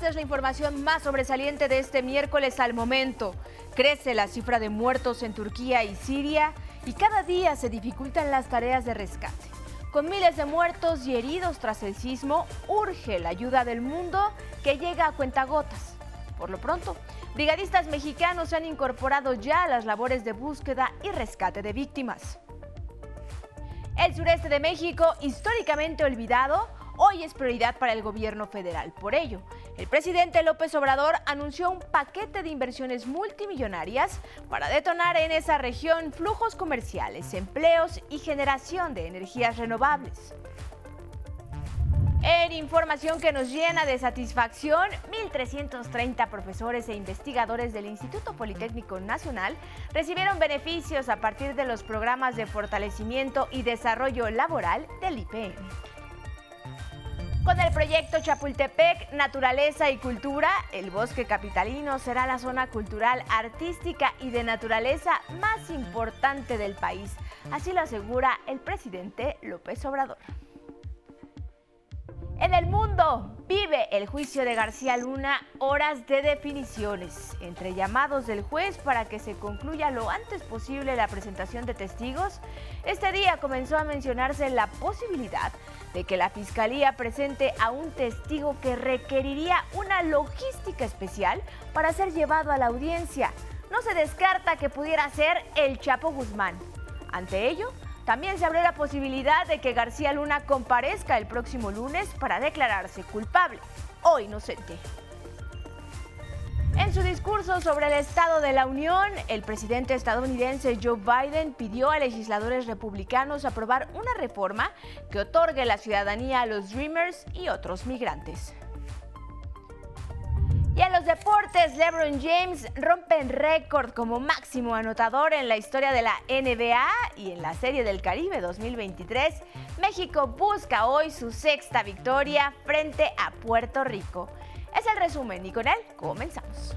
esta es la información más sobresaliente de este miércoles al momento. Crece la cifra de muertos en Turquía y Siria y cada día se dificultan las tareas de rescate. Con miles de muertos y heridos tras el sismo, urge la ayuda del mundo que llega a cuentagotas. Por lo pronto, brigadistas mexicanos se han incorporado ya a las labores de búsqueda y rescate de víctimas. El sureste de México, históricamente olvidado, hoy es prioridad para el gobierno federal. Por ello, el presidente López Obrador anunció un paquete de inversiones multimillonarias para detonar en esa región flujos comerciales, empleos y generación de energías renovables. En información que nos llena de satisfacción, 1.330 profesores e investigadores del Instituto Politécnico Nacional recibieron beneficios a partir de los programas de fortalecimiento y desarrollo laboral del IPN. Con el proyecto Chapultepec, Naturaleza y Cultura, el bosque capitalino será la zona cultural, artística y de naturaleza más importante del país. Así lo asegura el presidente López Obrador. En el mundo vive el juicio de García Luna horas de definiciones, entre llamados del juez para que se concluya lo antes posible la presentación de testigos. Este día comenzó a mencionarse la posibilidad de que la Fiscalía presente a un testigo que requeriría una logística especial para ser llevado a la audiencia. No se descarta que pudiera ser el Chapo Guzmán. Ante ello, también se abre la posibilidad de que García Luna comparezca el próximo lunes para declararse culpable o inocente. En su discurso sobre el Estado de la Unión, el presidente estadounidense Joe Biden pidió a legisladores republicanos aprobar una reforma que otorgue la ciudadanía a los Dreamers y otros migrantes. Y en los deportes, LeBron James rompe récord como máximo anotador en la historia de la NBA y en la Serie del Caribe 2023. México busca hoy su sexta victoria frente a Puerto Rico. Es el resumen y con él comenzamos.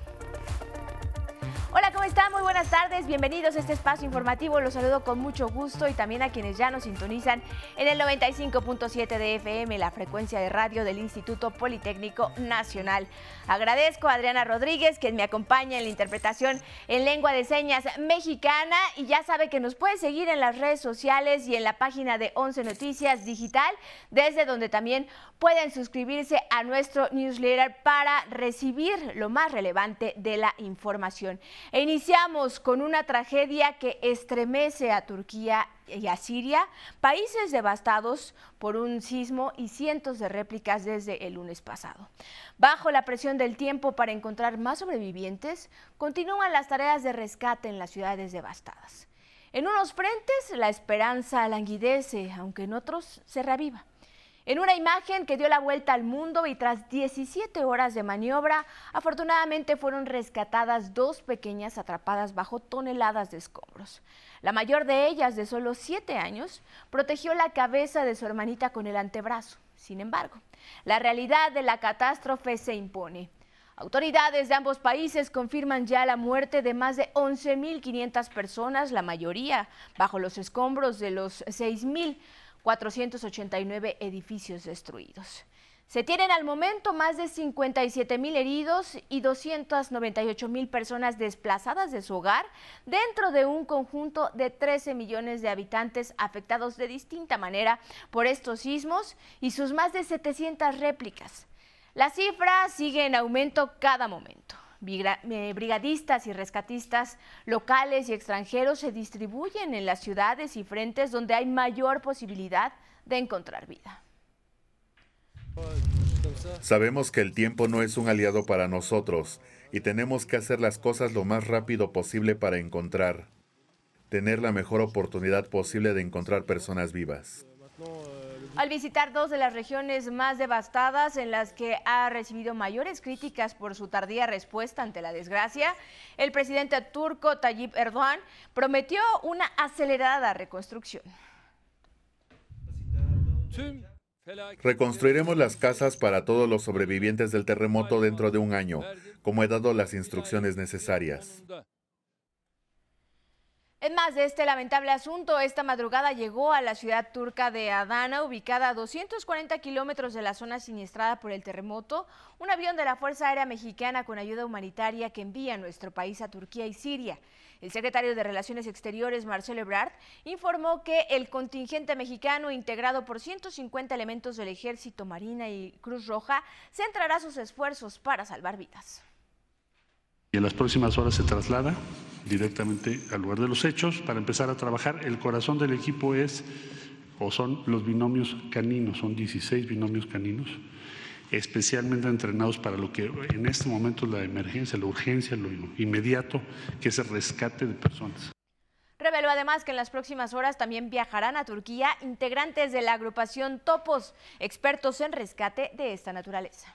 Hola, ¿cómo están? Muy buenas tardes. Bienvenidos a este espacio informativo. Los saludo con mucho gusto y también a quienes ya nos sintonizan en el 95.7 de FM, la frecuencia de radio del Instituto Politécnico Nacional. Agradezco a Adriana Rodríguez, quien me acompaña en la interpretación en lengua de señas mexicana y ya sabe que nos puede seguir en las redes sociales y en la página de 11 Noticias Digital, desde donde también pueden suscribirse a nuestro newsletter para recibir lo más relevante de la información. E iniciamos con una tragedia que estremece a Turquía y a Siria, países devastados por un sismo y cientos de réplicas desde el lunes pasado. Bajo la presión del tiempo para encontrar más sobrevivientes, continúan las tareas de rescate en las ciudades devastadas. En unos frentes la esperanza languidece, aunque en otros se reaviva. En una imagen que dio la vuelta al mundo y tras 17 horas de maniobra, afortunadamente fueron rescatadas dos pequeñas atrapadas bajo toneladas de escombros. La mayor de ellas, de solo 7 años, protegió la cabeza de su hermanita con el antebrazo. Sin embargo, la realidad de la catástrofe se impone. Autoridades de ambos países confirman ya la muerte de más de 11.500 personas, la mayoría bajo los escombros de los 6.000 489 edificios destruidos. Se tienen al momento más de 57 mil heridos y 298 mil personas desplazadas de su hogar dentro de un conjunto de 13 millones de habitantes afectados de distinta manera por estos sismos y sus más de 700 réplicas. La cifra sigue en aumento cada momento. Eh, brigadistas y rescatistas locales y extranjeros se distribuyen en las ciudades y frentes donde hay mayor posibilidad de encontrar vida. Sabemos que el tiempo no es un aliado para nosotros y tenemos que hacer las cosas lo más rápido posible para encontrar, tener la mejor oportunidad posible de encontrar personas vivas al visitar dos de las regiones más devastadas en las que ha recibido mayores críticas por su tardía respuesta ante la desgracia, el presidente turco Tayyip Erdogan prometió una acelerada reconstrucción. Reconstruiremos las casas para todos los sobrevivientes del terremoto dentro de un año, como he dado las instrucciones necesarias. En más de este lamentable asunto, esta madrugada llegó a la ciudad turca de Adana, ubicada a 240 kilómetros de la zona siniestrada por el terremoto, un avión de la Fuerza Aérea Mexicana con ayuda humanitaria que envía nuestro país a Turquía y Siria. El secretario de Relaciones Exteriores, Marcelo Ebrard, informó que el contingente mexicano, integrado por 150 elementos del Ejército, Marina y Cruz Roja, centrará sus esfuerzos para salvar vidas. Y en las próximas horas se traslada directamente al lugar de los hechos para empezar a trabajar. El corazón del equipo es o son los binomios caninos, son 16 binomios caninos, especialmente entrenados para lo que en este momento es la emergencia, la urgencia, lo inmediato, que es el rescate de personas. Reveló además que en las próximas horas también viajarán a Turquía integrantes de la agrupación Topos, expertos en rescate de esta naturaleza.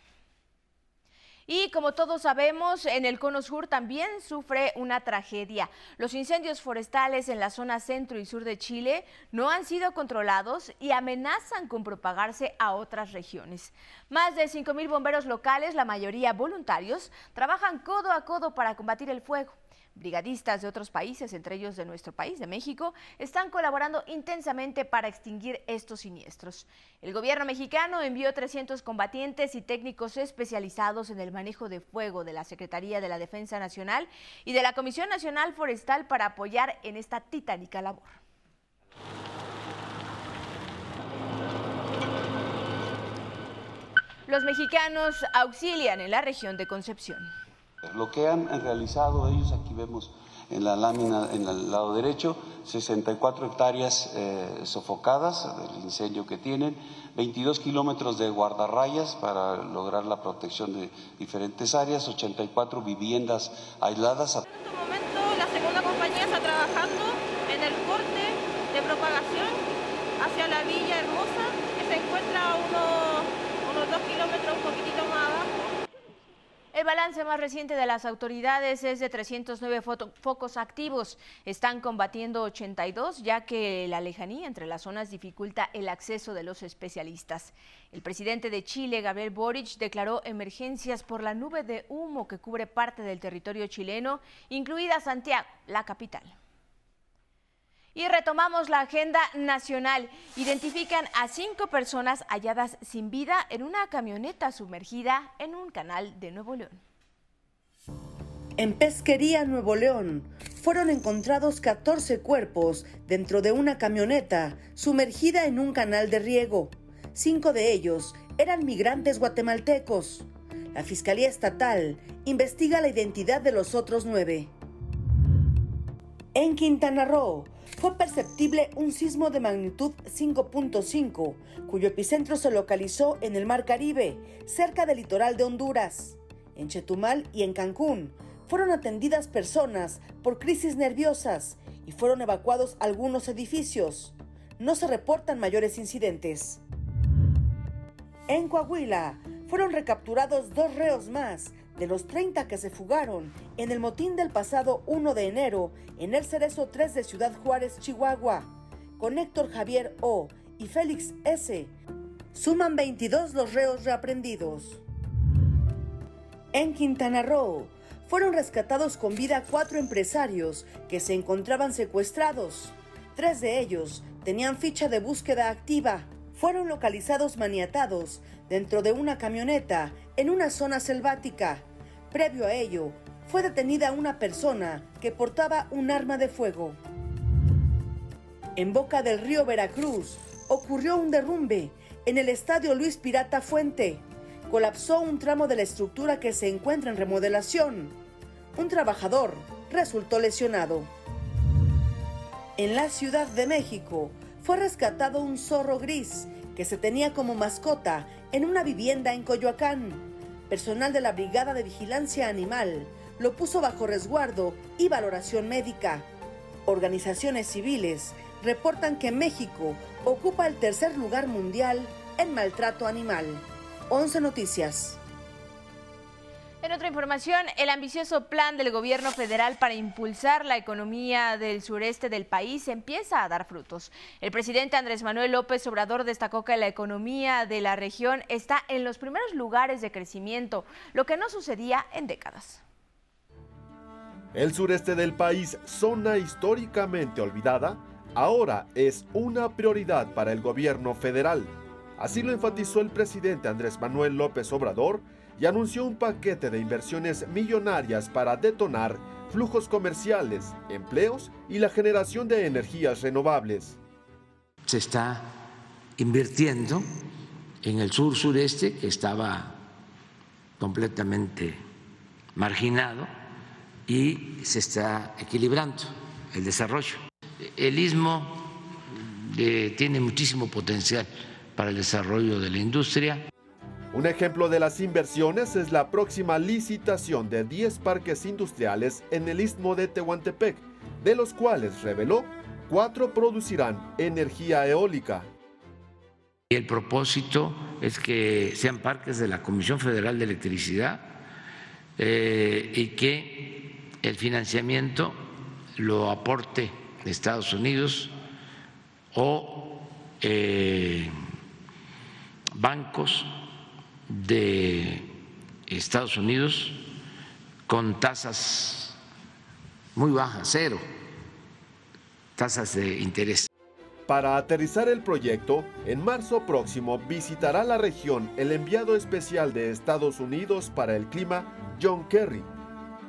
Y como todos sabemos, en el Cono Sur también sufre una tragedia. Los incendios forestales en la zona centro y sur de Chile no han sido controlados y amenazan con propagarse a otras regiones. Más de 5.000 bomberos locales, la mayoría voluntarios, trabajan codo a codo para combatir el fuego. Brigadistas de otros países, entre ellos de nuestro país, de México, están colaborando intensamente para extinguir estos siniestros. El gobierno mexicano envió 300 combatientes y técnicos especializados en el manejo de fuego de la Secretaría de la Defensa Nacional y de la Comisión Nacional Forestal para apoyar en esta titánica labor. Los mexicanos auxilian en la región de Concepción. Lo que han realizado ellos, aquí vemos en la lámina, en el lado derecho, 64 hectáreas eh, sofocadas del incendio que tienen, 22 kilómetros de guardarrayas para lograr la protección de diferentes áreas, 84 viviendas aisladas. En este momento la segunda compañía está trabajando en el corte de propagación hacia la Villa Hermosa, que se encuentra a unos, unos dos kilómetros, un poquitito más abajo. El balance más reciente de las autoridades es de 309 focos activos. Están combatiendo 82 ya que la lejanía entre las zonas dificulta el acceso de los especialistas. El presidente de Chile, Gabriel Boric, declaró emergencias por la nube de humo que cubre parte del territorio chileno, incluida Santiago, la capital. Y retomamos la agenda nacional. Identifican a cinco personas halladas sin vida en una camioneta sumergida en un canal de Nuevo León. En Pesquería, Nuevo León, fueron encontrados 14 cuerpos dentro de una camioneta sumergida en un canal de riego. Cinco de ellos eran migrantes guatemaltecos. La Fiscalía Estatal investiga la identidad de los otros nueve. En Quintana Roo, fue perceptible un sismo de magnitud 5.5, cuyo epicentro se localizó en el Mar Caribe, cerca del litoral de Honduras. En Chetumal y en Cancún fueron atendidas personas por crisis nerviosas y fueron evacuados algunos edificios. No se reportan mayores incidentes. En Coahuila fueron recapturados dos reos más de los 30 que se fugaron en el motín del pasado 1 de enero en el Cerezo 3 de Ciudad Juárez, Chihuahua, con Héctor Javier O y Félix S. Suman 22 los reos reaprendidos. En Quintana Roo fueron rescatados con vida cuatro empresarios que se encontraban secuestrados. Tres de ellos tenían ficha de búsqueda activa. Fueron localizados maniatados dentro de una camioneta en una zona selvática. Previo a ello, fue detenida una persona que portaba un arma de fuego. En boca del río Veracruz ocurrió un derrumbe en el estadio Luis Pirata Fuente. Colapsó un tramo de la estructura que se encuentra en remodelación. Un trabajador resultó lesionado. En la Ciudad de México fue rescatado un zorro gris que se tenía como mascota en una vivienda en Coyoacán personal de la Brigada de Vigilancia Animal lo puso bajo resguardo y valoración médica. Organizaciones civiles reportan que México ocupa el tercer lugar mundial en maltrato animal. 11 Noticias. En otra información, el ambicioso plan del gobierno federal para impulsar la economía del sureste del país empieza a dar frutos. El presidente Andrés Manuel López Obrador destacó que la economía de la región está en los primeros lugares de crecimiento, lo que no sucedía en décadas. El sureste del país, zona históricamente olvidada, ahora es una prioridad para el gobierno federal. Así lo enfatizó el presidente Andrés Manuel López Obrador y anunció un paquete de inversiones millonarias para detonar flujos comerciales, empleos y la generación de energías renovables. Se está invirtiendo en el sur sureste, que estaba completamente marginado, y se está equilibrando el desarrollo. El istmo eh, tiene muchísimo potencial para el desarrollo de la industria. Un ejemplo de las inversiones es la próxima licitación de 10 parques industriales en el istmo de Tehuantepec, de los cuales reveló cuatro producirán energía eólica. El propósito es que sean parques de la Comisión Federal de Electricidad eh, y que el financiamiento lo aporte Estados Unidos o eh, bancos de Estados Unidos con tasas muy bajas, cero, tasas de interés. Para aterrizar el proyecto, en marzo próximo visitará la región el enviado especial de Estados Unidos para el clima, John Kerry.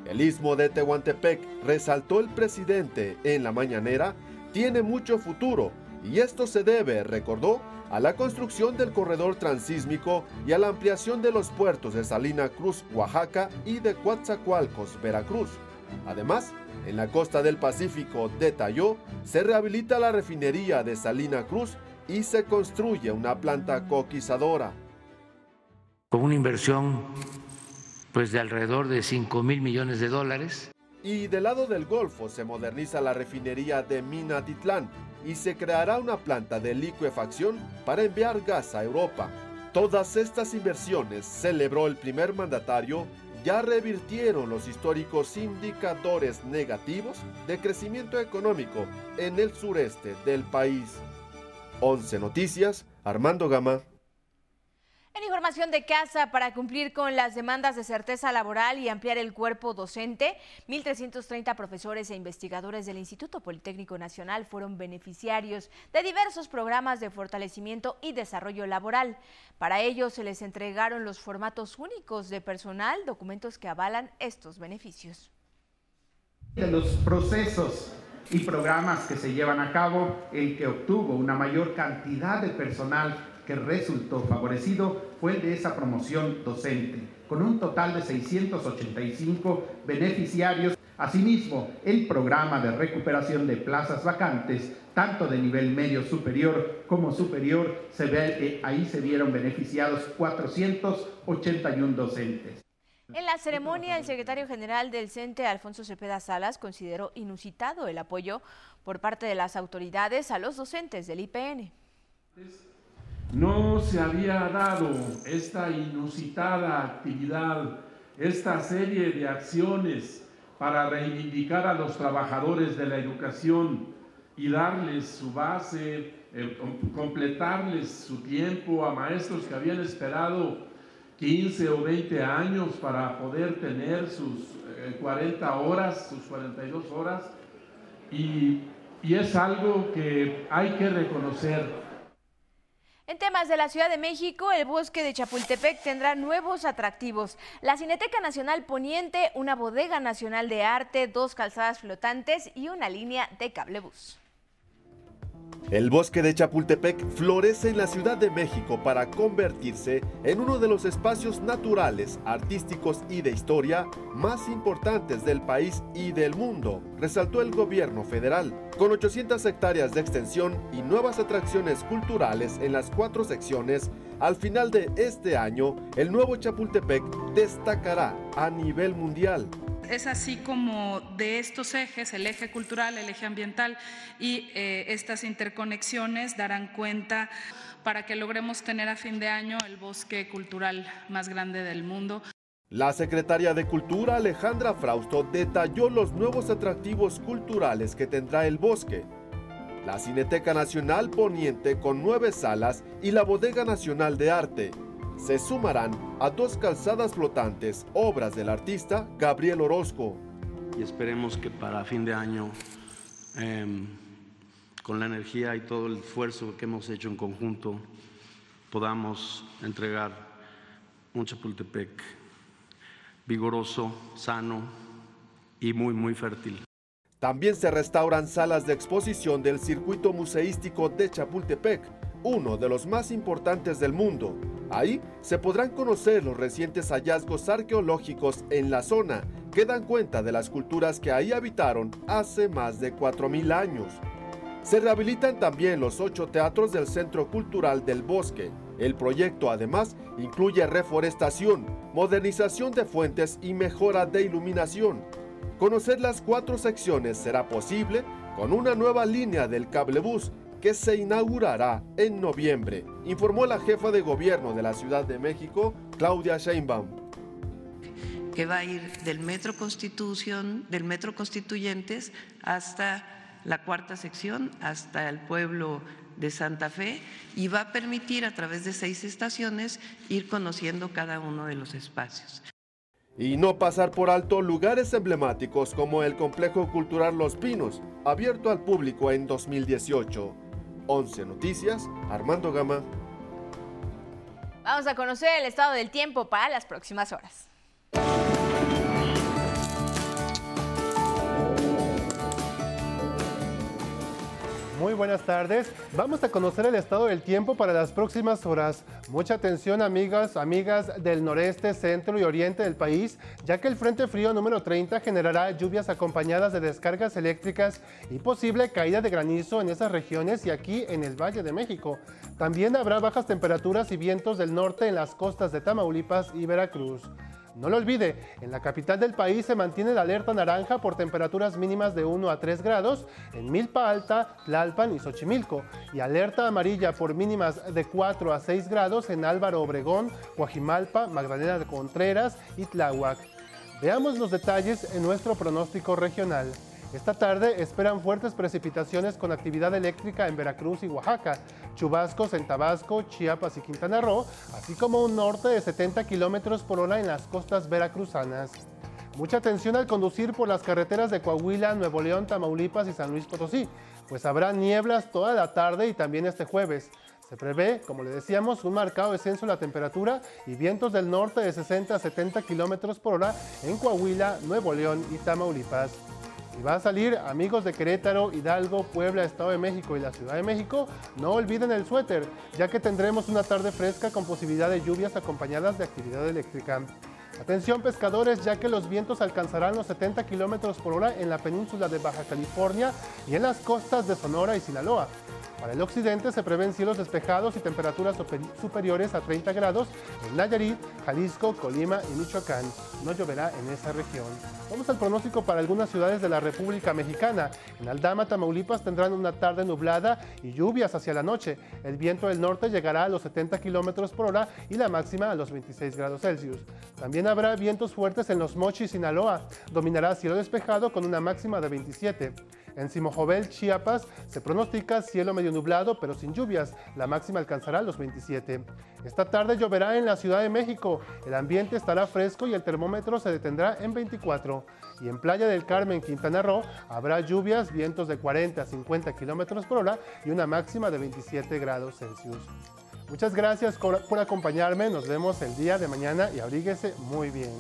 El istmo de Tehuantepec, resaltó el presidente en la mañanera, tiene mucho futuro y esto se debe, recordó, a la construcción del corredor transísmico y a la ampliación de los puertos de Salina Cruz, Oaxaca y de Coatzacoalcos, Veracruz. Además, en la costa del Pacífico, detalló, se rehabilita la refinería de Salina Cruz y se construye una planta coquizadora. Con una inversión pues de alrededor de 5 mil millones de dólares. Y del lado del Golfo se moderniza la refinería de Minatitlán y se creará una planta de liquefacción para enviar gas a Europa. Todas estas inversiones, celebró el primer mandatario, ya revirtieron los históricos indicadores negativos de crecimiento económico en el sureste del país. 11 Noticias, Armando Gama. En información de casa, para cumplir con las demandas de certeza laboral y ampliar el cuerpo docente, 1.330 profesores e investigadores del Instituto Politécnico Nacional fueron beneficiarios de diversos programas de fortalecimiento y desarrollo laboral. Para ello se les entregaron los formatos únicos de personal, documentos que avalan estos beneficios. De los procesos y programas que se llevan a cabo, el que obtuvo una mayor cantidad de personal que resultó favorecido fue el de esa promoción docente, con un total de 685 beneficiarios. Asimismo, el programa de recuperación de plazas vacantes, tanto de nivel medio superior como superior, se ve, eh, ahí se vieron beneficiados 481 docentes. En la ceremonia, el secretario general del CENTE, Alfonso Cepeda Salas, consideró inusitado el apoyo por parte de las autoridades a los docentes del IPN. No se había dado esta inusitada actividad, esta serie de acciones para reivindicar a los trabajadores de la educación y darles su base, eh, completarles su tiempo a maestros que habían esperado 15 o 20 años para poder tener sus 40 eh, horas, sus 42 horas, y, y es algo que hay que reconocer en temas de la Ciudad de México, el bosque de Chapultepec tendrá nuevos atractivos. La Cineteca Nacional Poniente, una bodega nacional de arte, dos calzadas flotantes y una línea de cablebús. El bosque de Chapultepec florece en la Ciudad de México para convertirse en uno de los espacios naturales, artísticos y de historia más importantes del país y del mundo, resaltó el gobierno federal. Con 800 hectáreas de extensión y nuevas atracciones culturales en las cuatro secciones, al final de este año, el nuevo Chapultepec destacará a nivel mundial es así como de estos ejes, el eje cultural, el eje ambiental y eh, estas interconexiones darán cuenta para que logremos tener a fin de año el bosque cultural más grande del mundo. La secretaria de Cultura Alejandra Frausto detalló los nuevos atractivos culturales que tendrá el bosque. La Cineteca Nacional Poniente con nueve salas y la Bodega Nacional de Arte, se sumarán a dos calzadas flotantes, obras del artista Gabriel Orozco. y esperemos que para fin de año, em, con la energía y todo el esfuerzo que hemos hecho en conjunto, podamos entregar un Chapultepec vigoroso, sano y muy, muy fértil. También se restauran salas de exposición del circuito museístico de Chapultepec, uno de los más importantes del mundo. Ahí se podrán conocer los recientes hallazgos arqueológicos en la zona que dan cuenta de las culturas que ahí habitaron hace más de 4.000 años. Se rehabilitan también los ocho teatros del Centro Cultural del Bosque. El proyecto además incluye reforestación, modernización de fuentes y mejora de iluminación. Conocer las cuatro secciones será posible con una nueva línea del cablebús que se inaugurará en noviembre, informó la jefa de gobierno de la Ciudad de México, Claudia Sheinbaum. Que va a ir del Metro Constitución, del Metro Constituyentes hasta la cuarta sección, hasta el pueblo de Santa Fe y va a permitir a través de seis estaciones ir conociendo cada uno de los espacios. Y no pasar por alto lugares emblemáticos como el Complejo Cultural Los Pinos, abierto al público en 2018. 11 Noticias, Armando Gama. Vamos a conocer el estado del tiempo para las próximas horas. Muy buenas tardes. Vamos a conocer el estado del tiempo para las próximas horas. Mucha atención, amigas, amigas del noreste, centro y oriente del país, ya que el Frente Frío número 30 generará lluvias acompañadas de descargas eléctricas y posible caída de granizo en esas regiones y aquí en el Valle de México. También habrá bajas temperaturas y vientos del norte en las costas de Tamaulipas y Veracruz. No lo olvide, en la capital del país se mantiene la alerta naranja por temperaturas mínimas de 1 a 3 grados en Milpa Alta, Tlalpan y Xochimilco, y alerta amarilla por mínimas de 4 a 6 grados en Álvaro Obregón, Guajimalpa, Magdalena de Contreras y Tláhuac. Veamos los detalles en nuestro pronóstico regional. Esta tarde esperan fuertes precipitaciones con actividad eléctrica en Veracruz y Oaxaca, chubascos en Tabasco, Chiapas y Quintana Roo, así como un norte de 70 kilómetros por hora en las costas veracruzanas. Mucha atención al conducir por las carreteras de Coahuila, Nuevo León, Tamaulipas y San Luis Potosí, pues habrá nieblas toda la tarde y también este jueves. Se prevé, como le decíamos, un marcado descenso en la temperatura y vientos del norte de 60 a 70 kilómetros por hora en Coahuila, Nuevo León y Tamaulipas. Si va a salir, amigos de Querétaro, Hidalgo, Puebla, Estado de México y la Ciudad de México, no olviden el suéter, ya que tendremos una tarde fresca con posibilidad de lluvias acompañadas de actividad eléctrica. Atención pescadores, ya que los vientos alcanzarán los 70 kilómetros por hora en la península de Baja California y en las costas de Sonora y Sinaloa. Para el occidente se prevén cielos despejados y temperaturas superiores a 30 grados en Nayarit, Jalisco, Colima y Michoacán. No lloverá en esa región. Vamos al pronóstico para algunas ciudades de la República Mexicana. En Aldama, Tamaulipas tendrán una tarde nublada y lluvias hacia la noche. El viento del norte llegará a los 70 kilómetros por hora y la máxima a los 26 grados Celsius. También habrá vientos fuertes en los Mochis, Sinaloa. Dominará cielo despejado con una máxima de 27. En Simojovel, Chiapas, se pronostica cielo medio nublado pero sin lluvias. La máxima alcanzará los 27. Esta tarde lloverá en la Ciudad de México. El ambiente estará fresco y el termómetro se detendrá en 24. Y en Playa del Carmen, Quintana Roo, habrá lluvias, vientos de 40 a 50 kilómetros por hora y una máxima de 27 grados Celsius. Muchas gracias por acompañarme. Nos vemos el día de mañana y abríguese muy bien.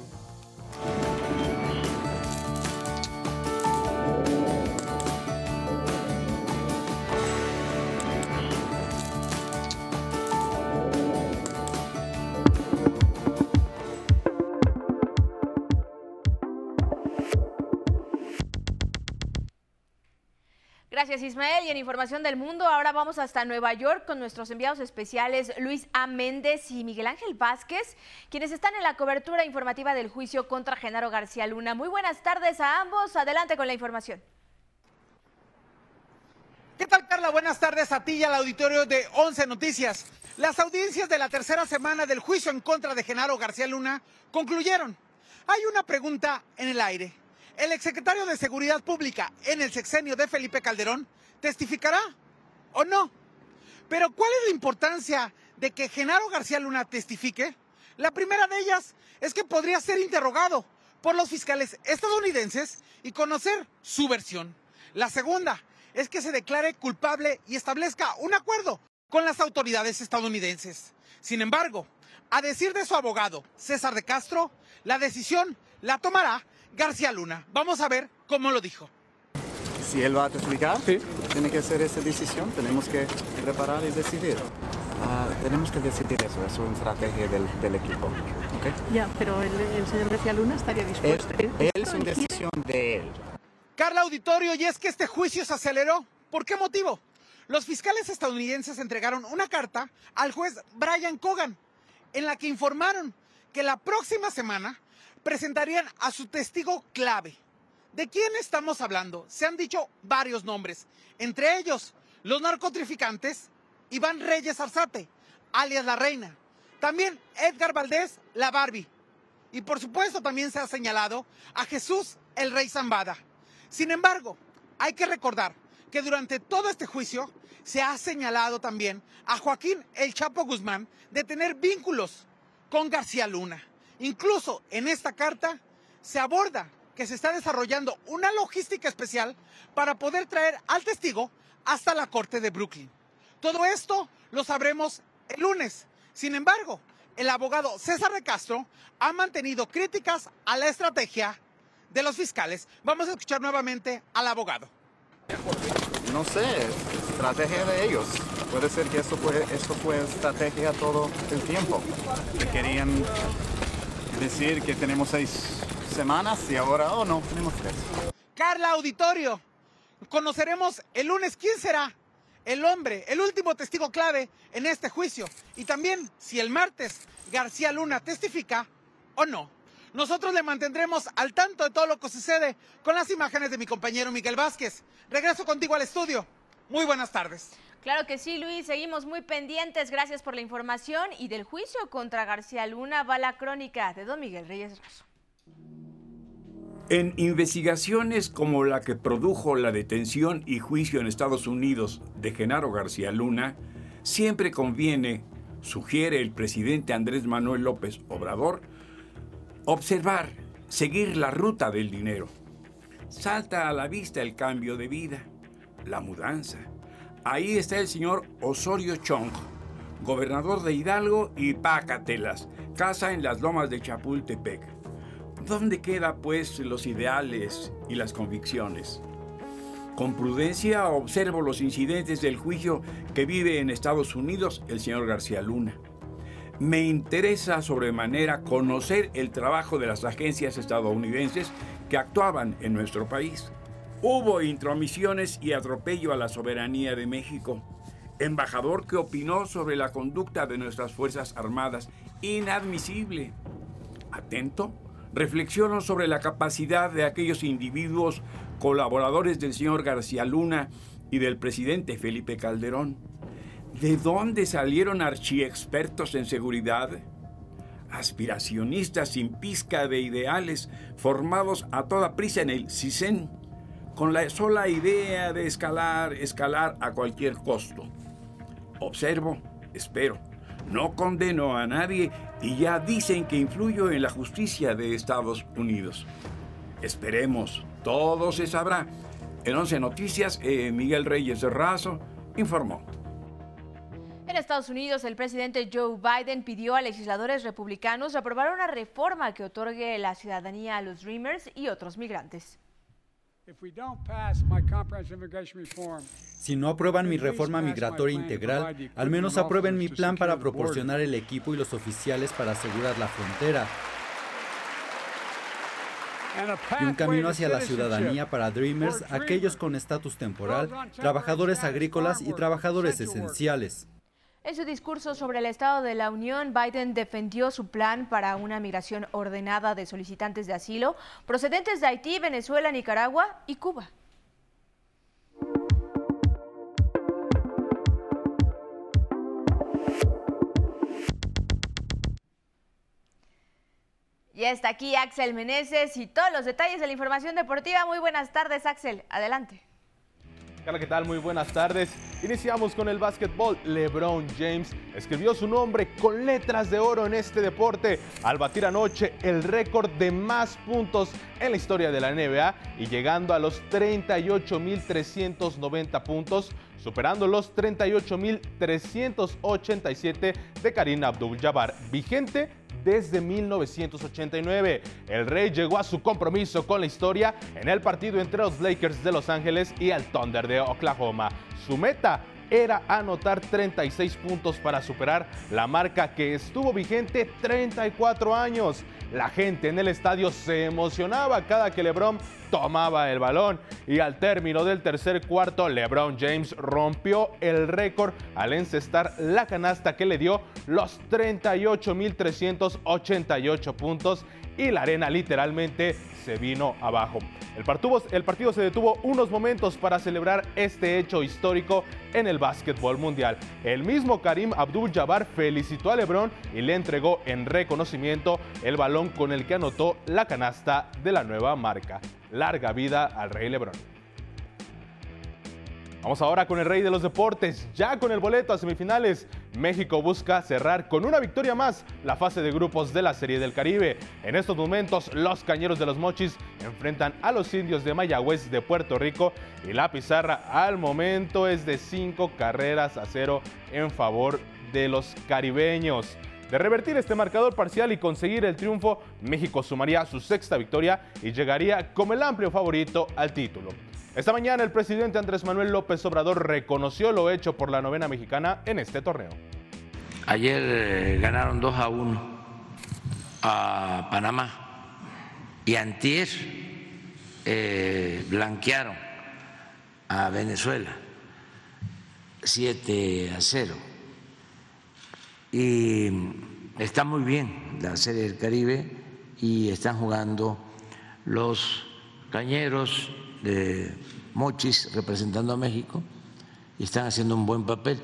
Gracias Ismael. Y en Información del Mundo, ahora vamos hasta Nueva York con nuestros enviados especiales Luis A. Méndez y Miguel Ángel Vázquez, quienes están en la cobertura informativa del juicio contra Genaro García Luna. Muy buenas tardes a ambos. Adelante con la información. ¿Qué tal, Carla? Buenas tardes a ti y al auditorio de 11 Noticias. Las audiencias de la tercera semana del juicio en contra de Genaro García Luna concluyeron. Hay una pregunta en el aire. El exsecretario de Seguridad Pública en el sexenio de Felipe Calderón testificará o no. Pero ¿cuál es la importancia de que Genaro García Luna testifique? La primera de ellas es que podría ser interrogado por los fiscales estadounidenses y conocer su versión. La segunda es que se declare culpable y establezca un acuerdo con las autoridades estadounidenses. Sin embargo, a decir de su abogado, César de Castro, la decisión la tomará García Luna. Vamos a ver cómo lo dijo. Si él va a testificar, tiene que hacer esa decisión, tenemos que preparar y decidir. Ah, tenemos que decidir eso, es una estrategia del, del equipo. ¿ok? Ya, pero el, el señor García Luna estaría dispuesto. Él, él es una decisión de él. Carla Auditorio, y es que este juicio se aceleró. ¿Por qué motivo? Los fiscales estadounidenses entregaron una carta al juez Brian Cogan en la que informaron que la próxima semana presentarían a su testigo clave. ¿De quién estamos hablando? Se han dicho varios nombres, entre ellos los narcotraficantes Iván Reyes Arzate, alias La Reina, también Edgar Valdés, la Barbie, y por supuesto también se ha señalado a Jesús el Rey Zambada. Sin embargo, hay que recordar que durante todo este juicio se ha señalado también a Joaquín El Chapo Guzmán de tener vínculos con García Luna. Incluso en esta carta se aborda que se está desarrollando una logística especial para poder traer al testigo hasta la corte de Brooklyn. Todo esto lo sabremos el lunes. Sin embargo, el abogado César de Castro ha mantenido críticas a la estrategia de los fiscales. Vamos a escuchar nuevamente al abogado. No sé, estrategia de ellos. Puede ser que eso fue, eso fue estrategia todo el tiempo. Que querían decir que tenemos seis semanas y ahora, oh no, tenemos tres. Carla Auditorio, conoceremos el lunes quién será el hombre, el último testigo clave en este juicio. Y también si el martes García Luna testifica o no. Nosotros le mantendremos al tanto de todo lo que sucede con las imágenes de mi compañero Miguel Vázquez. Regreso contigo al estudio. Muy buenas tardes. Claro que sí, Luis. Seguimos muy pendientes. Gracias por la información. Y del juicio contra García Luna va la crónica de don Miguel Reyes Razo. En investigaciones como la que produjo la detención y juicio en Estados Unidos de Genaro García Luna, siempre conviene, sugiere el presidente Andrés Manuel López Obrador, observar, seguir la ruta del dinero. Salta a la vista el cambio de vida, la mudanza. Ahí está el señor Osorio Chong, gobernador de Hidalgo y Pácatelas, casa en las lomas de Chapultepec. ¿Dónde queda pues los ideales y las convicciones? Con prudencia observo los incidentes del juicio que vive en Estados Unidos el señor García Luna. Me interesa sobremanera conocer el trabajo de las agencias estadounidenses que actuaban en nuestro país. Hubo intromisiones y atropello a la soberanía de México. Embajador que opinó sobre la conducta de nuestras Fuerzas Armadas. Inadmisible. Atento reflexiono sobre la capacidad de aquellos individuos colaboradores del señor García Luna y del presidente Felipe Calderón. ¿De dónde salieron archiexpertos en seguridad? Aspiracionistas sin pizca de ideales, formados a toda prisa en el CISEN, con la sola idea de escalar, escalar a cualquier costo. Observo, espero, no condeno a nadie y ya dicen que influyo en la justicia de Estados Unidos. Esperemos, todo se sabrá. En 11 Noticias, eh, Miguel Reyes Razo informó. En Estados Unidos, el presidente Joe Biden pidió a legisladores republicanos aprobar una reforma que otorgue la ciudadanía a los Dreamers y otros migrantes. Si no aprueban mi reforma migratoria integral, al menos aprueben mi plan para proporcionar el equipo y los oficiales para asegurar la frontera. Y un camino hacia la ciudadanía para Dreamers, aquellos con estatus temporal, trabajadores agrícolas y trabajadores esenciales. En su discurso sobre el Estado de la Unión, Biden defendió su plan para una migración ordenada de solicitantes de asilo procedentes de Haití, Venezuela, Nicaragua y Cuba. Y está aquí Axel Meneses y todos los detalles de la información deportiva. Muy buenas tardes, Axel. Adelante. Hola, ¿qué tal? Muy buenas tardes. Iniciamos con el básquetbol. LeBron James escribió su nombre con letras de oro en este deporte al batir anoche el récord de más puntos en la historia de la NBA y llegando a los 38.390 puntos, superando los 38.387 de Karim Abdul-Jabbar, vigente desde 1989. El Rey llegó a su compromiso con la historia en el partido entre los Lakers de Los Ángeles y el Thunder de Oklahoma. Su meta era anotar 36 puntos para superar la marca que estuvo vigente 34 años. La gente en el estadio se emocionaba cada que LeBron tomaba el balón y al término del tercer cuarto LeBron James rompió el récord al encestar la canasta que le dio los 38.388 puntos y la arena literalmente se vino abajo. El partido, el partido, se detuvo unos momentos para celebrar este hecho histórico en el básquetbol mundial. El mismo Karim Abdul-Jabbar felicitó a LeBron y le entregó en reconocimiento el balón con el que anotó la canasta de la nueva marca. Larga vida al Rey LeBron. Vamos ahora con el rey de los deportes. Ya con el boleto a semifinales, México busca cerrar con una victoria más la fase de grupos de la Serie del Caribe. En estos momentos, los cañeros de los Mochis enfrentan a los indios de Mayagüez de Puerto Rico y la pizarra al momento es de cinco carreras a cero en favor de los caribeños. De revertir este marcador parcial y conseguir el triunfo, México sumaría su sexta victoria y llegaría como el amplio favorito al título. Esta mañana el presidente Andrés Manuel López Obrador reconoció lo hecho por la novena mexicana en este torneo. Ayer eh, ganaron 2 a 1 a Panamá y antier eh, blanquearon a Venezuela 7 a 0. Y está muy bien la Serie del Caribe y están jugando los cañeros de Mochis representando a México y están haciendo un buen papel.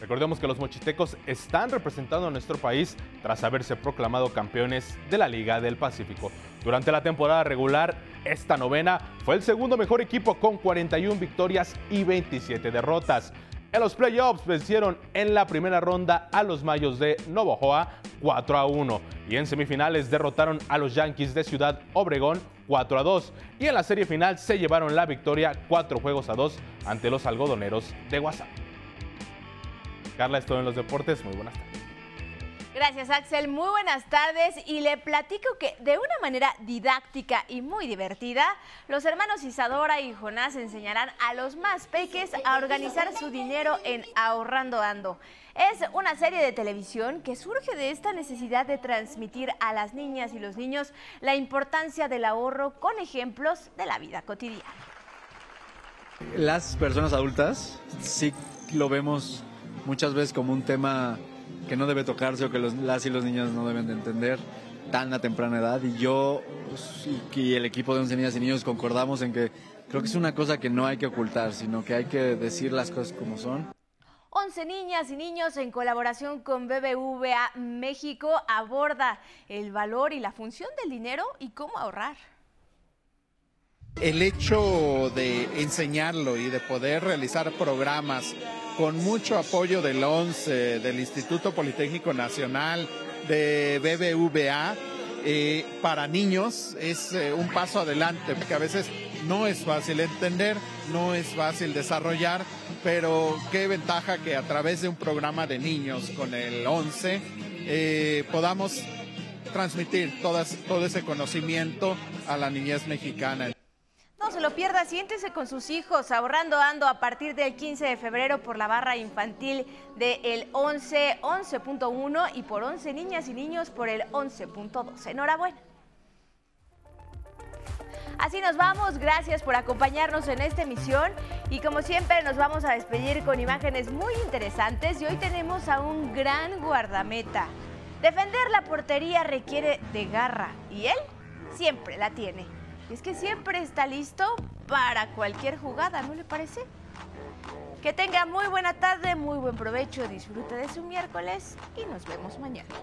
Recordemos que los mochitecos están representando a nuestro país tras haberse proclamado campeones de la Liga del Pacífico. Durante la temporada regular, esta novena fue el segundo mejor equipo con 41 victorias y 27 derrotas. En los playoffs vencieron en la primera ronda a los Mayos de Novojoa 4 a 1 y en semifinales derrotaron a los Yankees de Ciudad Obregón 4 a 2 y en la serie final se llevaron la victoria 4 juegos a 2 ante los algodoneros de WhatsApp. Carla, esto en los deportes. Muy buenas tardes. Gracias Axel, muy buenas tardes y le platico que de una manera didáctica y muy divertida, los hermanos Isadora y Jonás enseñarán a los más peques a organizar su dinero en Ahorrando Ando. Es una serie de televisión que surge de esta necesidad de transmitir a las niñas y los niños la importancia del ahorro con ejemplos de la vida cotidiana. Las personas adultas sí lo vemos muchas veces como un tema que no debe tocarse o que las y los niños no deben de entender tan a temprana edad. Y yo y el equipo de 11 niñas y niños concordamos en que creo que es una cosa que no hay que ocultar, sino que hay que decir las cosas como son. 11 niñas y niños en colaboración con BBVA México aborda el valor y la función del dinero y cómo ahorrar. El hecho de enseñarlo y de poder realizar programas con mucho apoyo del ONCE, del Instituto Politécnico Nacional, de BBVA, eh, para niños es eh, un paso adelante, porque a veces no es fácil entender, no es fácil desarrollar, pero qué ventaja que a través de un programa de niños con el 11 eh, podamos transmitir todo ese conocimiento a la niñez mexicana. Se lo pierda, siéntese con sus hijos ahorrando ando a partir del 15 de febrero por la barra infantil del 11, 11.1 y por 11 niñas y niños por el 11.2. Enhorabuena. Así nos vamos, gracias por acompañarnos en esta emisión y como siempre nos vamos a despedir con imágenes muy interesantes y hoy tenemos a un gran guardameta. Defender la portería requiere de garra y él siempre la tiene y es que siempre está listo para cualquier jugada, ¿no le parece? Que tenga muy buena tarde, muy buen provecho, disfrute de su miércoles y nos vemos mañana.